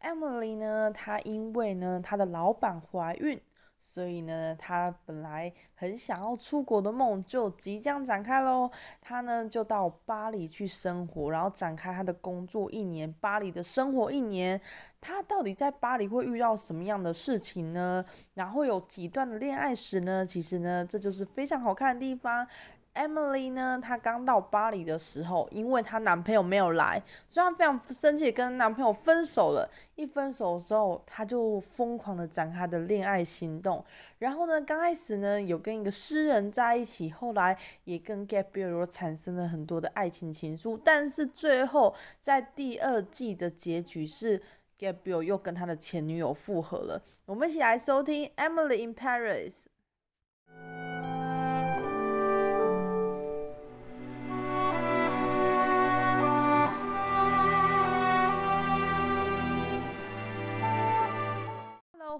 Emily 呢，她因为呢，她的老板怀孕。所以呢，她本来很想要出国的梦就即将展开喽。她呢就到巴黎去生活，然后展开她的工作一年，巴黎的生活一年。她到底在巴黎会遇到什么样的事情呢？然后有几段的恋爱史呢？其实呢，这就是非常好看的地方。Emily 呢，她刚到巴黎的时候，因为她男朋友没有来，所以她非常生气，跟男朋友分手了。一分手的时候，她就疯狂的展开的恋爱行动。然后呢，刚开始呢，有跟一个诗人在一起，后来也跟 Gabriel 产生了很多的爱情情愫。但是最后，在第二季的结局是 Gabriel 又跟他的前女友复合了。我们一起来收听 Emily in Paris。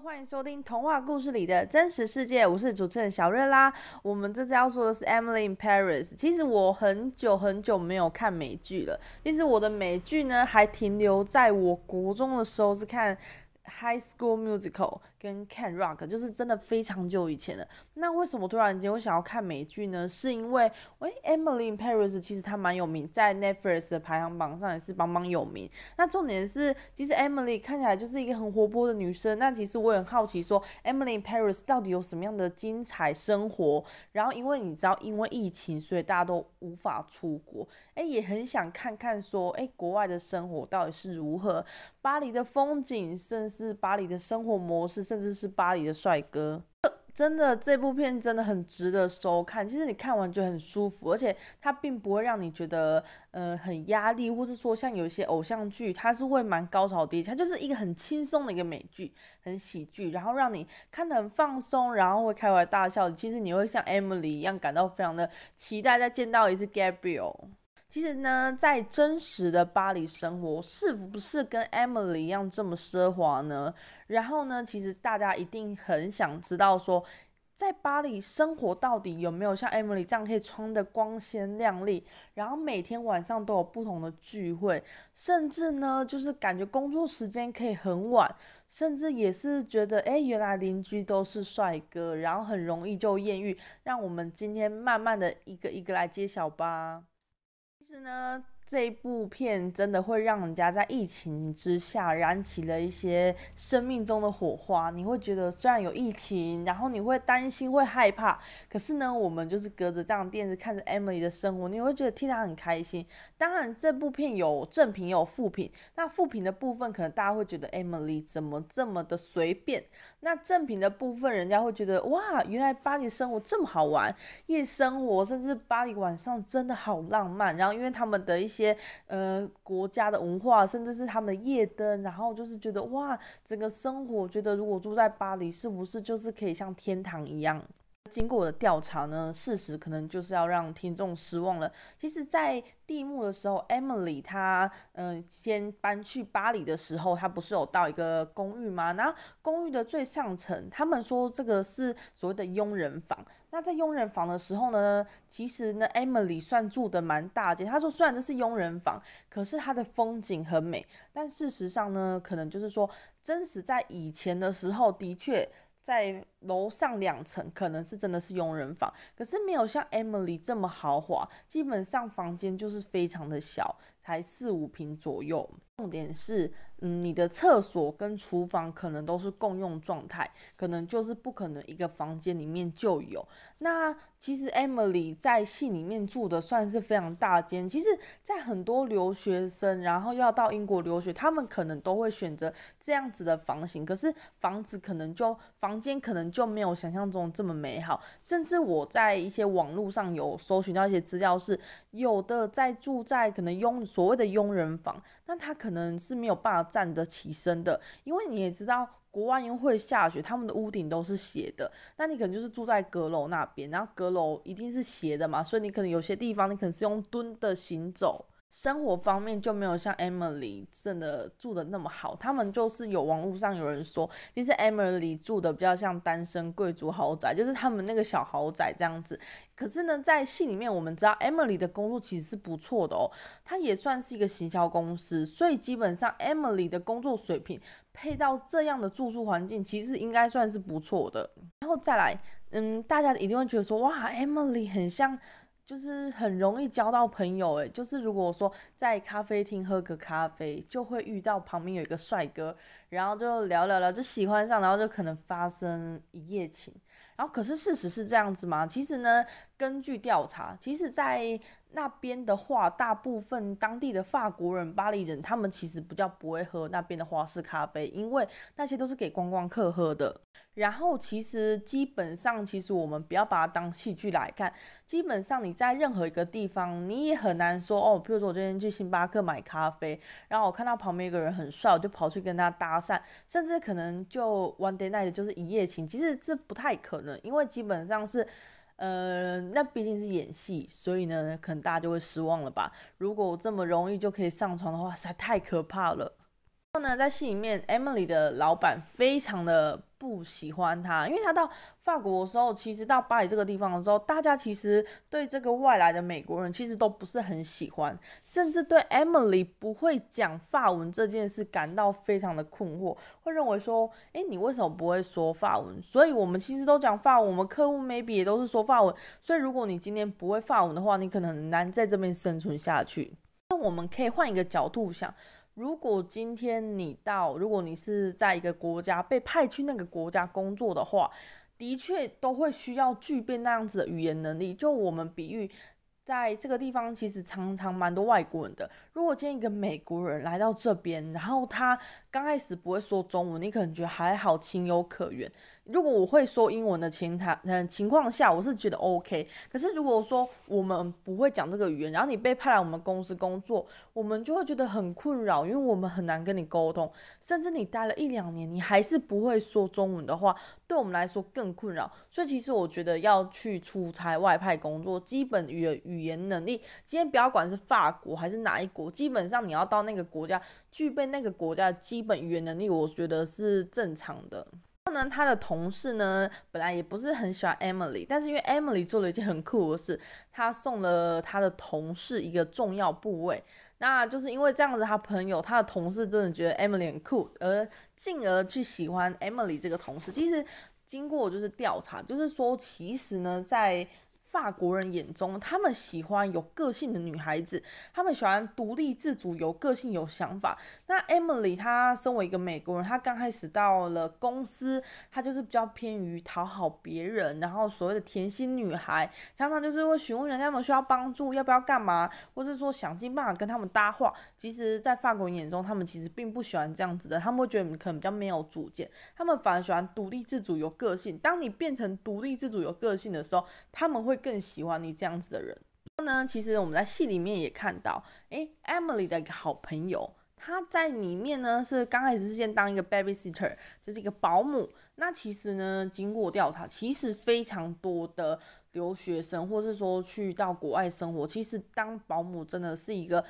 欢迎收听童话故事里的真实世界，我是主持人小瑞啦。我们这次要说的是《Emily in Paris》。其实我很久很久没有看美剧了。其实我的美剧呢，还停留在我国中的时候是看。High School Musical 跟 Can Rock 就是真的非常久以前了。那为什么突然间我想要看美剧呢？是因为，喂，Emily in Paris 其实它蛮有名，在 Netflix 的排行榜上也是榜榜有名。那重点是，其实 Emily 看起来就是一个很活泼的女生。那其实我很好奇，说 Emily in Paris 到底有什么样的精彩生活？然后因为你知道，因为疫情，所以大家都无法出国。诶，也很想看看说，诶，国外的生活到底是如何？巴黎的风景，甚至是巴黎的生活模式，甚至是巴黎的帅哥，真的这部片真的很值得收看。其实你看完就很舒服，而且它并不会让你觉得呃很压力，或是说像有些偶像剧，它是会蛮高潮迭起，它就是一个很轻松的一个美剧，很喜剧，然后让你看得很放松，然后会开怀大笑。其实你会像 Emily 一样感到非常的期待再见到一次 Gabriel。其实呢，在真实的巴黎生活是不是跟 Emily 一样这么奢华呢？然后呢，其实大家一定很想知道说，在巴黎生活到底有没有像 Emily 这样可以穿得光鲜亮丽，然后每天晚上都有不同的聚会，甚至呢，就是感觉工作时间可以很晚，甚至也是觉得，诶，原来邻居都是帅哥，然后很容易就艳遇。让我们今天慢慢的一个一个来揭晓吧。是呢这一部片真的会让人家在疫情之下燃起了一些生命中的火花。你会觉得虽然有疫情，然后你会担心、会害怕，可是呢，我们就是隔着这样电视看着 Emily 的生活，你会觉得替她很开心。当然，这部片有正品有负品。那负品的部分，可能大家会觉得 Emily 怎么这么的随便。那正品的部分，人家会觉得哇，原来巴黎生活这么好玩，夜生活，甚至巴黎晚上真的好浪漫。然后，因为他们的一些些呃国家的文化，甚至是他们的夜灯，然后就是觉得哇，整个生活，觉得如果住在巴黎，是不是就是可以像天堂一样？经过我的调查呢，事实可能就是要让听众失望了。其实，在第一幕的时候，Emily 她嗯、先搬去巴黎的时候，她不是有到一个公寓吗？然后公寓的最上层，他们说这个是所谓的佣人房。那在佣人房的时候呢，其实呢，Emily 算住的蛮大间。她说虽然这是佣人房，可是它的风景很美。但事实上呢，可能就是说，真实在以前的时候，的确。在楼上两层可能是真的是佣人房，可是没有像 Emily 这么豪华，基本上房间就是非常的小，才四五平左右。重点是，嗯，你的厕所跟厨房可能都是共用状态，可能就是不可能一个房间里面就有。那其实 Emily 在戏里面住的算是非常大间。其实，在很多留学生然后要到英国留学，他们可能都会选择这样子的房型，可是房子可能就房间可能就没有想象中这么美好。甚至我在一些网络上有搜寻到一些资料，是有的在住在可能佣所谓的佣人房，那他。可能是没有办法站得起身的，因为你也知道，国外因为会下雪，他们的屋顶都是斜的，那你可能就是住在阁楼那边，然后阁楼一定是斜的嘛，所以你可能有些地方你可能是用蹲的行走。生活方面就没有像 Emily 真的住的那么好，他们就是有网络上有人说，其实 Emily 住的比较像单身贵族豪宅，就是他们那个小豪宅这样子。可是呢，在戏里面我们知道 Emily 的工作其实是不错的哦，她也算是一个行销公司，所以基本上 Emily 的工作水平配到这样的住宿环境，其实应该算是不错的。然后再来，嗯，大家一定会觉得说，哇，Emily 很像。就是很容易交到朋友诶，就是如果说在咖啡厅喝个咖啡，就会遇到旁边有一个帅哥，然后就聊聊聊，就喜欢上，然后就可能发生一夜情。然后可是事实是这样子吗？其实呢，根据调查，其实在那边的话，大部分当地的法国人、巴黎人，他们其实比较不会喝那边的花式咖啡，因为那些都是给观光客喝的。然后其实基本上，其实我们不要把它当戏剧来看。基本上你在任何一个地方，你也很难说哦。比如说我今天去星巴克买咖啡，然后我看到旁边一个人很帅，我就跑去跟他搭讪，甚至可能就 one day night 就是一夜情。其实这不太可能，因为基本上是。呃，那毕竟是演戏，所以呢，可能大家就会失望了吧。如果这么容易就可以上床的话，实在太可怕了。然后呢，在戏里面，Emily 的老板非常的。不喜欢他，因为他到法国的时候，其实到巴黎这个地方的时候，大家其实对这个外来的美国人其实都不是很喜欢，甚至对 Emily 不会讲法文这件事感到非常的困惑，会认为说，诶，你为什么不会说法文？所以我们其实都讲法文，我们客户 maybe 也都是说法文，所以如果你今天不会法文的话，你可能很难在这边生存下去。那我们可以换一个角度想。如果今天你到，如果你是在一个国家被派去那个国家工作的话，的确都会需要具备那样子的语言能力。就我们比喻，在这个地方其实常常蛮多外国人的。如果今天一个美国人来到这边，然后他刚开始不会说中文，你可能觉得还好，情有可原。如果我会说英文的情谈嗯情况下，我是觉得 OK。可是如果说我们不会讲这个语言，然后你被派来我们公司工作，我们就会觉得很困扰，因为我们很难跟你沟通。甚至你待了一两年，你还是不会说中文的话，对我们来说更困扰。所以其实我觉得要去出差外派工作，基本语言语言能力，今天不要管是法国还是哪一国，基本上你要到那个国家具备那个国家的基本语言能力，我觉得是正常的。然后呢，他的同事呢，本来也不是很喜欢 Emily，但是因为 Emily 做了一件很酷的事，他送了他的同事一个重要部位，那就是因为这样子，他朋友、他的同事真的觉得 Emily 很酷，而进而去喜欢 Emily 这个同事。其实经过就是调查，就是说，其实呢，在法国人眼中，他们喜欢有个性的女孩子，他们喜欢独立自主、有个性、有想法。那 Emily 她身为一个美国人，她刚开始到了公司，她就是比较偏于讨好别人，然后所谓的甜心女孩，常常就是会询问人家们需要帮助，要不要干嘛，或是说想尽办法跟他们搭话。其实，在法国人眼中，他们其实并不喜欢这样子的，他们会觉得你可能比较没有主见，他们反而喜欢独立自主、有个性。当你变成独立自主、有个性的时候，他们会。更喜欢你这样子的人。然后呢，其实我们在戏里面也看到，诶，Emily 的一个好朋友，她在里面呢是刚开始是先当一个 babysitter，就是一个保姆。那其实呢，经过调查，其实非常多的留学生，或是说去到国外生活，其实当保姆真的是一个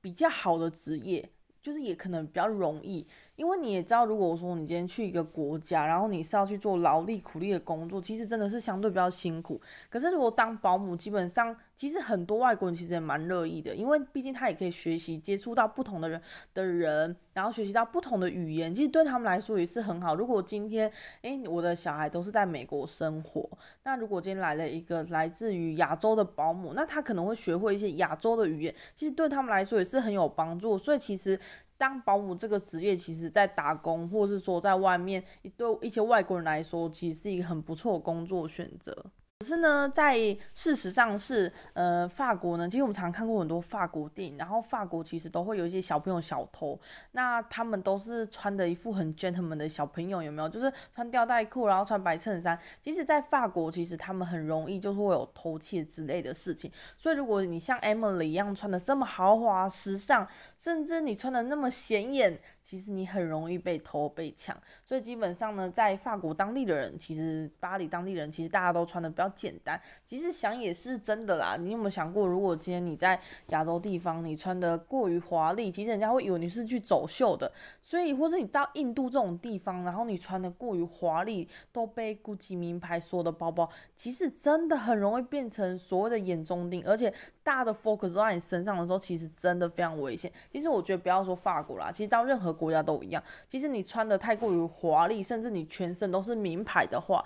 比较好的职业，就是也可能比较容易。因为你也知道，如果说你今天去一个国家，然后你是要去做劳力苦力的工作，其实真的是相对比较辛苦。可是如果当保姆，基本上其实很多外国人其实也蛮乐意的，因为毕竟他也可以学习接触到不同的人的人，然后学习到不同的语言，其实对他们来说也是很好。如果今天诶，我的小孩都是在美国生活，那如果今天来了一个来自于亚洲的保姆，那他可能会学会一些亚洲的语言，其实对他们来说也是很有帮助。所以其实。当保姆这个职业，其实在打工，或是说在外面，对一些外国人来说，其实是一个很不错的工作选择。可是呢，在事实上是，呃，法国呢，其实我们常看过很多法国电影，然后法国其实都会有一些小朋友小偷，那他们都是穿的一副很 gentleman 的小朋友，有没有？就是穿吊带裤，然后穿白衬衫。其实，在法国，其实他们很容易就是会有偷窃之类的事情。所以，如果你像 Emily 一样穿的这么豪华时尚，甚至你穿的那么显眼，其实你很容易被偷被抢。所以，基本上呢，在法国当地的人，其实巴黎当地人，其实大家都穿的比较。简单。其实想也是真的啦，你有没有想过，如果今天你在亚洲地方，你穿得过于华丽，其实人家会以为你是去走秀的。所以，或者你到印度这种地方，然后你穿得过于华丽，都背 GUCCI 名牌所有的包包，其实真的很容易变成所谓的眼中钉，而且大的 focus 都在你身上的时候，其实真的非常危险。其实我觉得不要说法国啦，其实到任何国家都一样。其实你穿的太过于华丽，甚至你全身都是名牌的话，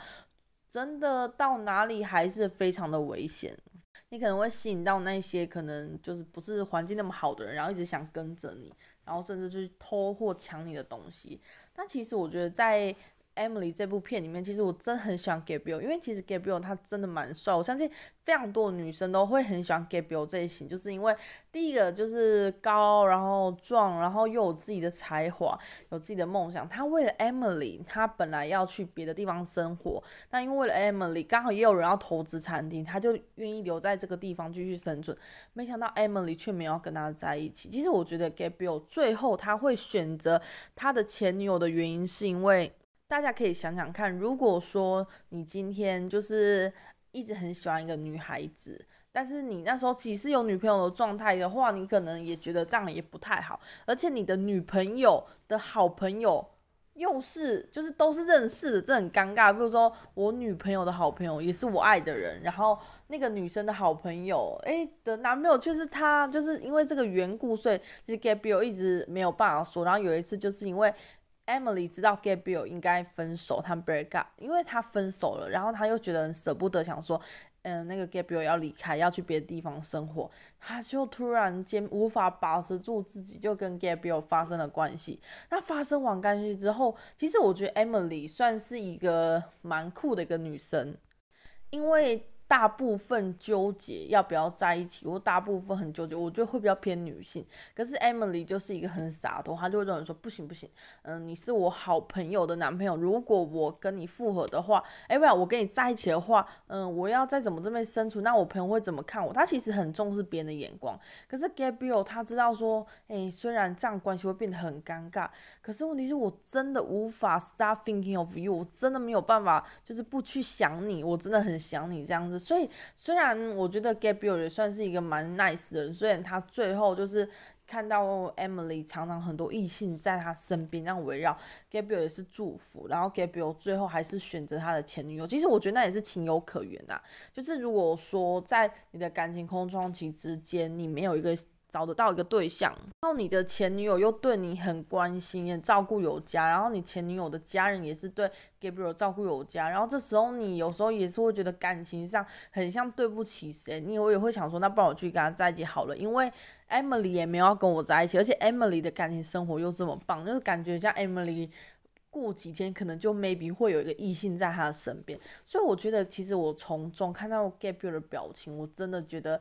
真的到哪里还是非常的危险。你可能会吸引到那些可能就是不是环境那么好的人，然后一直想跟着你，然后甚至去偷或抢你的东西。但其实我觉得在 Emily 这部片里面，其实我真的很喜欢 Gabriel，因为其实 Gabriel 他真的蛮帅，我相信非常多的女生都会很喜欢 Gabriel 这一型，就是因为第一个就是高，然后壮，然后又有自己的才华，有自己的梦想。他为了 Emily，他本来要去别的地方生活，但因为为了 Emily，刚好也有人要投资餐厅，他就愿意留在这个地方继续生存。没想到 Emily 却没有跟他在一起。其实我觉得 Gabriel 最后他会选择他的前女友的原因，是因为。大家可以想想看，如果说你今天就是一直很喜欢一个女孩子，但是你那时候其实有女朋友的状态的话，你可能也觉得这样也不太好。而且你的女朋友的好朋友又是就是都是认识的，这很尴尬。比如说我女朋友的好朋友也是我爱的人，然后那个女生的好朋友诶的男朋友就是他，就是因为这个缘故，所以其实 Gabriel 一直没有办法说。然后有一次就是因为。Emily 知道 Gabriel 应该分手，他 break up，因为他分手了，然后他又觉得很舍不得，想说，嗯、那个 Gabriel 要离开，要去别的地方生活，他就突然间无法保持住自己，就跟 Gabriel 发生了关系。那发生完关系之后，其实我觉得 Emily 算是一个蛮酷的一个女生，因为。大部分纠结要不要在一起，或大部分很纠结，我觉得会比较偏女性。可是 Emily 就是一个很洒脱，她就会认为说不行不行，嗯，你是我好朋友的男朋友，如果我跟你复合的话，哎，不然我跟你在一起的话，嗯，我要再怎么这边生存，那我朋友会怎么看我？他其实很重视别人的眼光。可是 Gabriel 他知道说，哎，虽然这样关系会变得很尴尬，可是问题是我真的无法 stop thinking of you，我真的没有办法，就是不去想你，我真的很想你这样子。所以，虽然我觉得 Gabriel 也算是一个蛮 nice 的人，虽然他最后就是看到 Emily 常常很多异性在他身边那样围绕，Gabriel 也是祝福，然后 Gabriel 最后还是选择他的前女友。其实我觉得那也是情有可原呐，就是如果说在你的感情空窗期之间，你没有一个。找得到一个对象，然后你的前女友又对你很关心，也照顾有加，然后你前女友的家人也是对 Gabriel 照顾有加，然后这时候你有时候也是会觉得感情上很像对不起谁，你我也会想说，那不然我去跟他在一起好了，因为 Emily 也没有要跟我在一起，而且 Emily 的感情生活又这么棒，就是感觉像 Emily 过几天可能就 maybe 会有一个异性在他的身边，所以我觉得其实我从中看到 Gabriel 的表情，我真的觉得。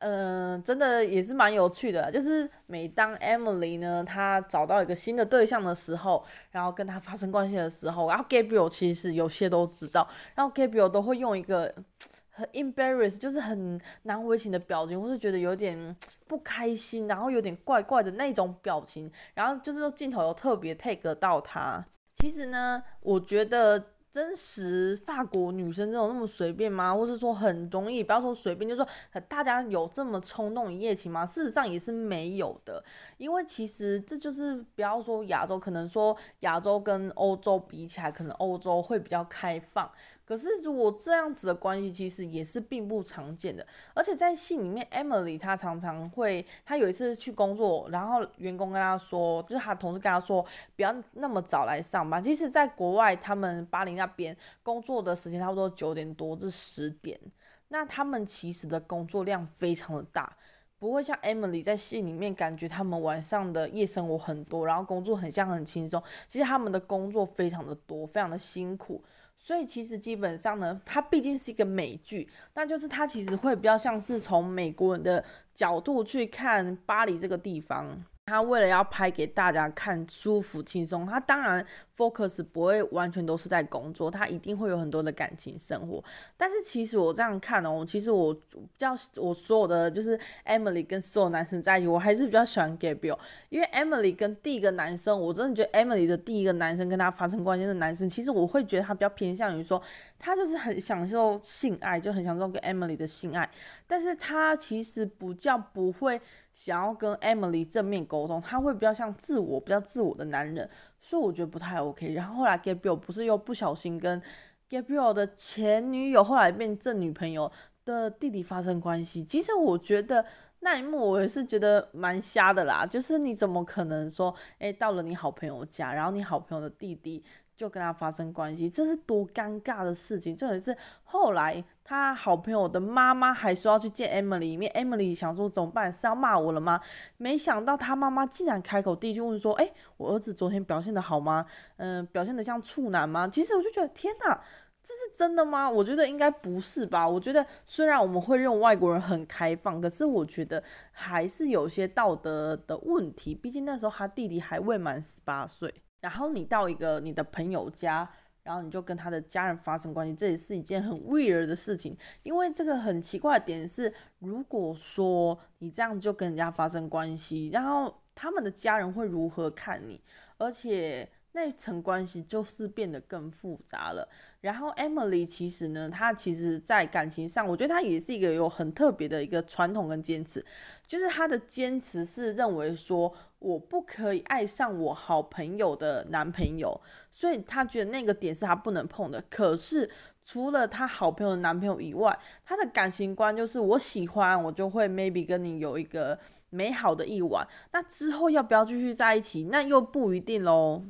嗯、真的也是蛮有趣的，就是每当 Emily 呢，她找到一个新的对象的时候，然后跟他发生关系的时候，然后 Gabriel 其实有些都知道，然后 Gabriel 都会用一个 很 embarrass，就是很难为情的表情，或是觉得有点 不开心，然后有点怪怪的那种表情，然后就是镜头有特别 take 到他。其实呢，我觉得。真实法国女生这种那么随便吗？或是说很容易，不要说随便，就是说大家有这么冲动一夜情吗？事实上也是没有的，因为其实这就是不要说亚洲，可能说亚洲跟欧洲比起来，可能欧洲会比较开放。可是，如果这样子的关系，其实也是并不常见的。而且在戏里面，Emily 她常常会，她有一次去工作，然后员工跟她说，就是她同事跟她说，不要那么早来上班。其实，在国外，他们巴黎那边工作的时间差不多九点多至十点，那他们其实的工作量非常的大，不会像 Emily 在戏里面感觉他们晚上的夜生活很多，然后工作很像很轻松。其实他们的工作非常的多，非常的辛苦。所以其实基本上呢，它毕竟是一个美剧，那就是它其实会比较像是从美国人的角度去看巴黎这个地方。他为了要拍给大家看舒服轻松，他当然 focus 不会完全都是在工作，他一定会有很多的感情生活。但是其实我这样看哦，其实我比较我所有的就是 Emily 跟所有男生在一起，我还是比较喜欢 Gabriel，因为 Emily 跟第一个男生，我真的觉得 Emily 的第一个男生跟他发生关系的男生，其实我会觉得他比较偏向于说，他就是很享受性爱，就很享受跟 Emily 的性爱，但是他其实不叫不会。想要跟 Emily 正面沟通，他会比较像自我、比较自我的男人，所以我觉得不太 OK。然后后来 Gabriel 不是又不小心跟 Gabriel 的前女友，后来变正女朋友的弟弟发生关系。其实我觉得那一幕我也是觉得蛮瞎的啦，就是你怎么可能说，诶，到了你好朋友家，然后你好朋友的弟弟。就跟他发生关系，这是多尴尬的事情。就是后来他好朋友的妈妈还说要去见 Emily，因为 Emily 想说怎么办，是要骂我了吗？没想到他妈妈竟然开口第一句问说：“诶，我儿子昨天表现得好吗？嗯、表现得像处男吗？”其实我就觉得天哪，这是真的吗？我觉得应该不是吧。我觉得虽然我们会认为外国人很开放，可是我觉得还是有些道德的问题。毕竟那时候他弟弟还未满十八岁。然后你到一个你的朋友家，然后你就跟他的家人发生关系，这也是一件很 weird 的事情。因为这个很奇怪的点是，如果说你这样子就跟人家发生关系，然后他们的家人会如何看你？而且。那一层关系就是变得更复杂了。然后 Emily 其实呢，她其实在感情上，我觉得她也是一个有很特别的一个传统跟坚持，就是她的坚持是认为说，我不可以爱上我好朋友的男朋友，所以她觉得那个点是她不能碰的。可是除了她好朋友的男朋友以外，她的感情观就是我喜欢，我就会 maybe 跟你有一个美好的一晚。那之后要不要继续在一起，那又不一定喽。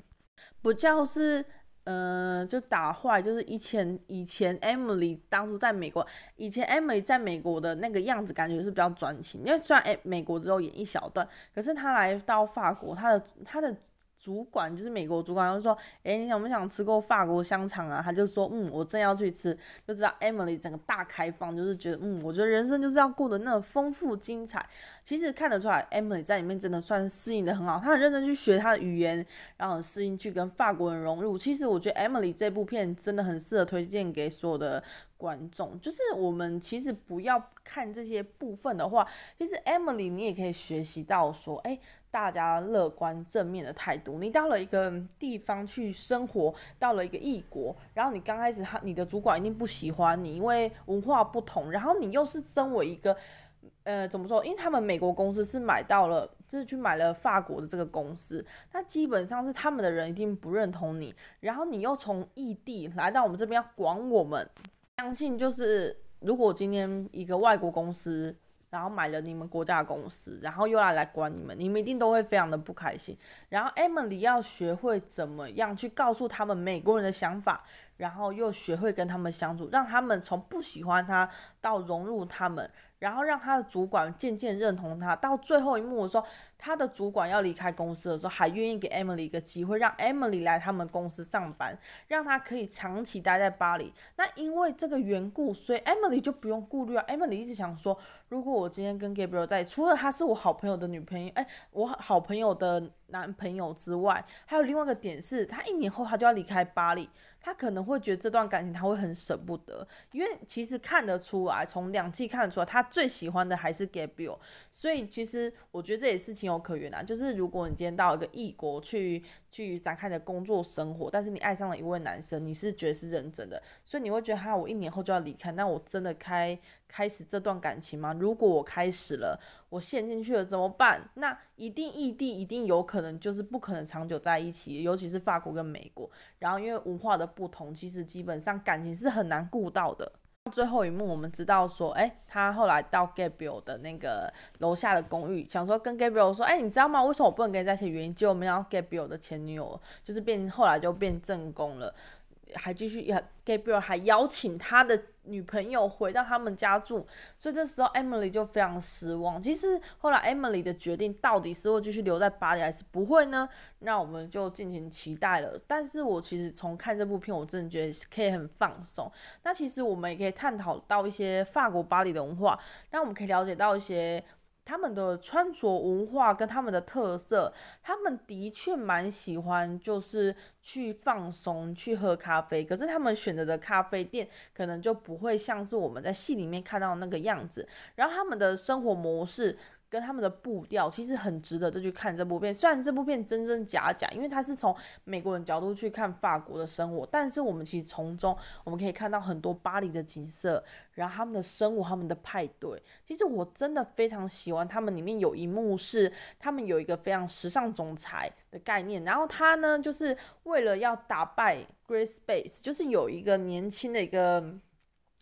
不叫是，呃，就打坏，就是以前以前 Emily 当初在美国，以前 Emily 在美国的那个样子，感觉是比较专情。因为虽然诶美国只有演一小段，可是她来到法国，她的她的。主管就是美国主管，就说：“诶，你想不想吃过法国香肠啊？”他就说：“嗯，我正要去吃。”就知道 Emily 整个大开放，就是觉得，嗯，我觉得人生就是要过得那么丰富精彩。其实看得出来，Emily 在里面真的算是适应得很好，她很认真去学她的语言，然后适应去跟法国人融入。其实我觉得 Emily 这部片真的很适合推荐给所有的观众。就是我们其实不要看这些部分的话，其实 Emily 你也可以学习到说，诶。大家乐观正面的态度。你到了一个地方去生活，到了一个异国，然后你刚开始他你的主管一定不喜欢你，因为文化不同。然后你又是身为一个，呃，怎么说？因为他们美国公司是买到了，就是去买了法国的这个公司，那基本上是他们的人一定不认同你。然后你又从异地来到我们这边要管我们，相信就是如果今天一个外国公司。然后买了你们国家的公司，然后又来来管你们，你们一定都会非常的不开心。然后 Emily 要学会怎么样去告诉他们美国人的想法。然后又学会跟他们相处，让他们从不喜欢他到融入他们，然后让他的主管渐渐认同他。到最后一幕的时候，他的主管要离开公司的时候，还愿意给 Emily 一个机会，让 Emily 来他们公司上班，让他可以长期待在巴黎。那因为这个缘故，所以 Emily 就不用顾虑啊。Emily 一直想说，如果我今天跟 Gabriel 在，除了他是我好朋友的女朋友，哎，我好朋友的男朋友之外，还有另外一个点是，他一年后他就要离开巴黎。他可能会觉得这段感情他会很舍不得，因为其实看得出来，从两季看得出来，他最喜欢的还是 Gabriel，所以其实我觉得这也是情有可原啊，就是如果你今天到一个异国去去展开你的工作生活，但是你爱上了一位男生，你是觉得是认真的，所以你会觉得哈，我一年后就要离开，那我真的开开始这段感情吗？如果我开始了，我陷进去了怎么办？那一定异地，一定有可能就是不可能长久在一起，尤其是法国跟美国，然后因为文化的不同，其实基本上感情是很难顾到的。最后一幕，我们知道说，哎，他后来到 Gabriel 的那个楼下的公寓，想说跟 Gabriel 说，哎，你知道吗？为什么我不能跟你在一起？原因就我们要 Gabriel 的前女友，就是变后来就变正宫了。还继续，Gabriel 还邀请他的女朋友回到他们家住，所以这时候 Emily 就非常失望。其实后来 Emily 的决定到底是会继续留在巴黎还是不会呢？那我们就敬请期待了。但是我其实从看这部片，我真的觉得可以很放松。那其实我们也可以探讨到一些法国巴黎的文化，那我们可以了解到一些。他们的穿着文化跟他们的特色，他们的确蛮喜欢，就是去放松、去喝咖啡。可是他们选择的咖啡店，可能就不会像是我们在戏里面看到那个样子。然后他们的生活模式。跟他们的步调其实很值得再去看这部片，虽然这部片真真假假，因为它是从美国人角度去看法国的生活，但是我们其实从中我们可以看到很多巴黎的景色，然后他们的生活、他们的派对。其实我真的非常喜欢他们里面有一幕是他们有一个非常时尚总裁的概念，然后他呢就是为了要打败 Grace Bates，就是有一个年轻的一个。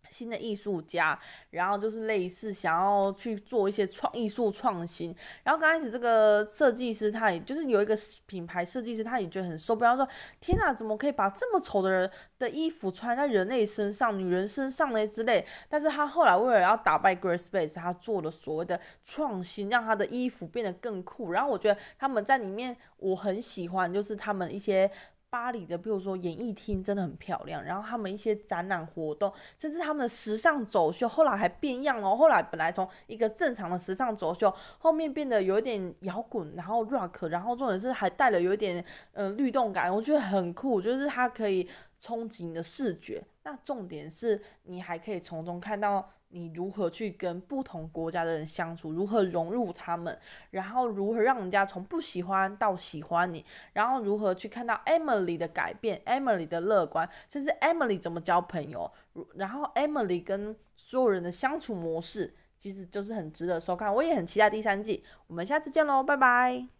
新的艺术家，然后就是类似想要去做一些创艺术创新，然后刚开始这个设计师他也就是有一个品牌设计师，他也觉得很受不了，说天哪，怎么可以把这么丑的人的衣服穿在人类身上、女人身上呢之类？但是他后来为了要打败 Grace Bates，他做了所谓的创新，让他的衣服变得更酷。然后我觉得他们在里面我很喜欢，就是他们一些。巴黎的，比如说演艺厅真的很漂亮，然后他们一些展览活动，甚至他们的时尚走秀，后来还变样哦。后来本来从一个正常的时尚走秀，后面变得有一点摇滚，然后 rock，然后重点是还带了有一点嗯、呃、律动感，我觉得很酷，就是它可以冲击你的视觉。那重点是你还可以从中看到。你如何去跟不同国家的人相处，如何融入他们，然后如何让人家从不喜欢到喜欢你，然后如何去看到 Emily 的改变，Emily 的乐观，甚至 Emily 怎么交朋友，然后 Emily 跟所有人的相处模式，其实就是很值得收看。我也很期待第三季，我们下次见喽，拜拜。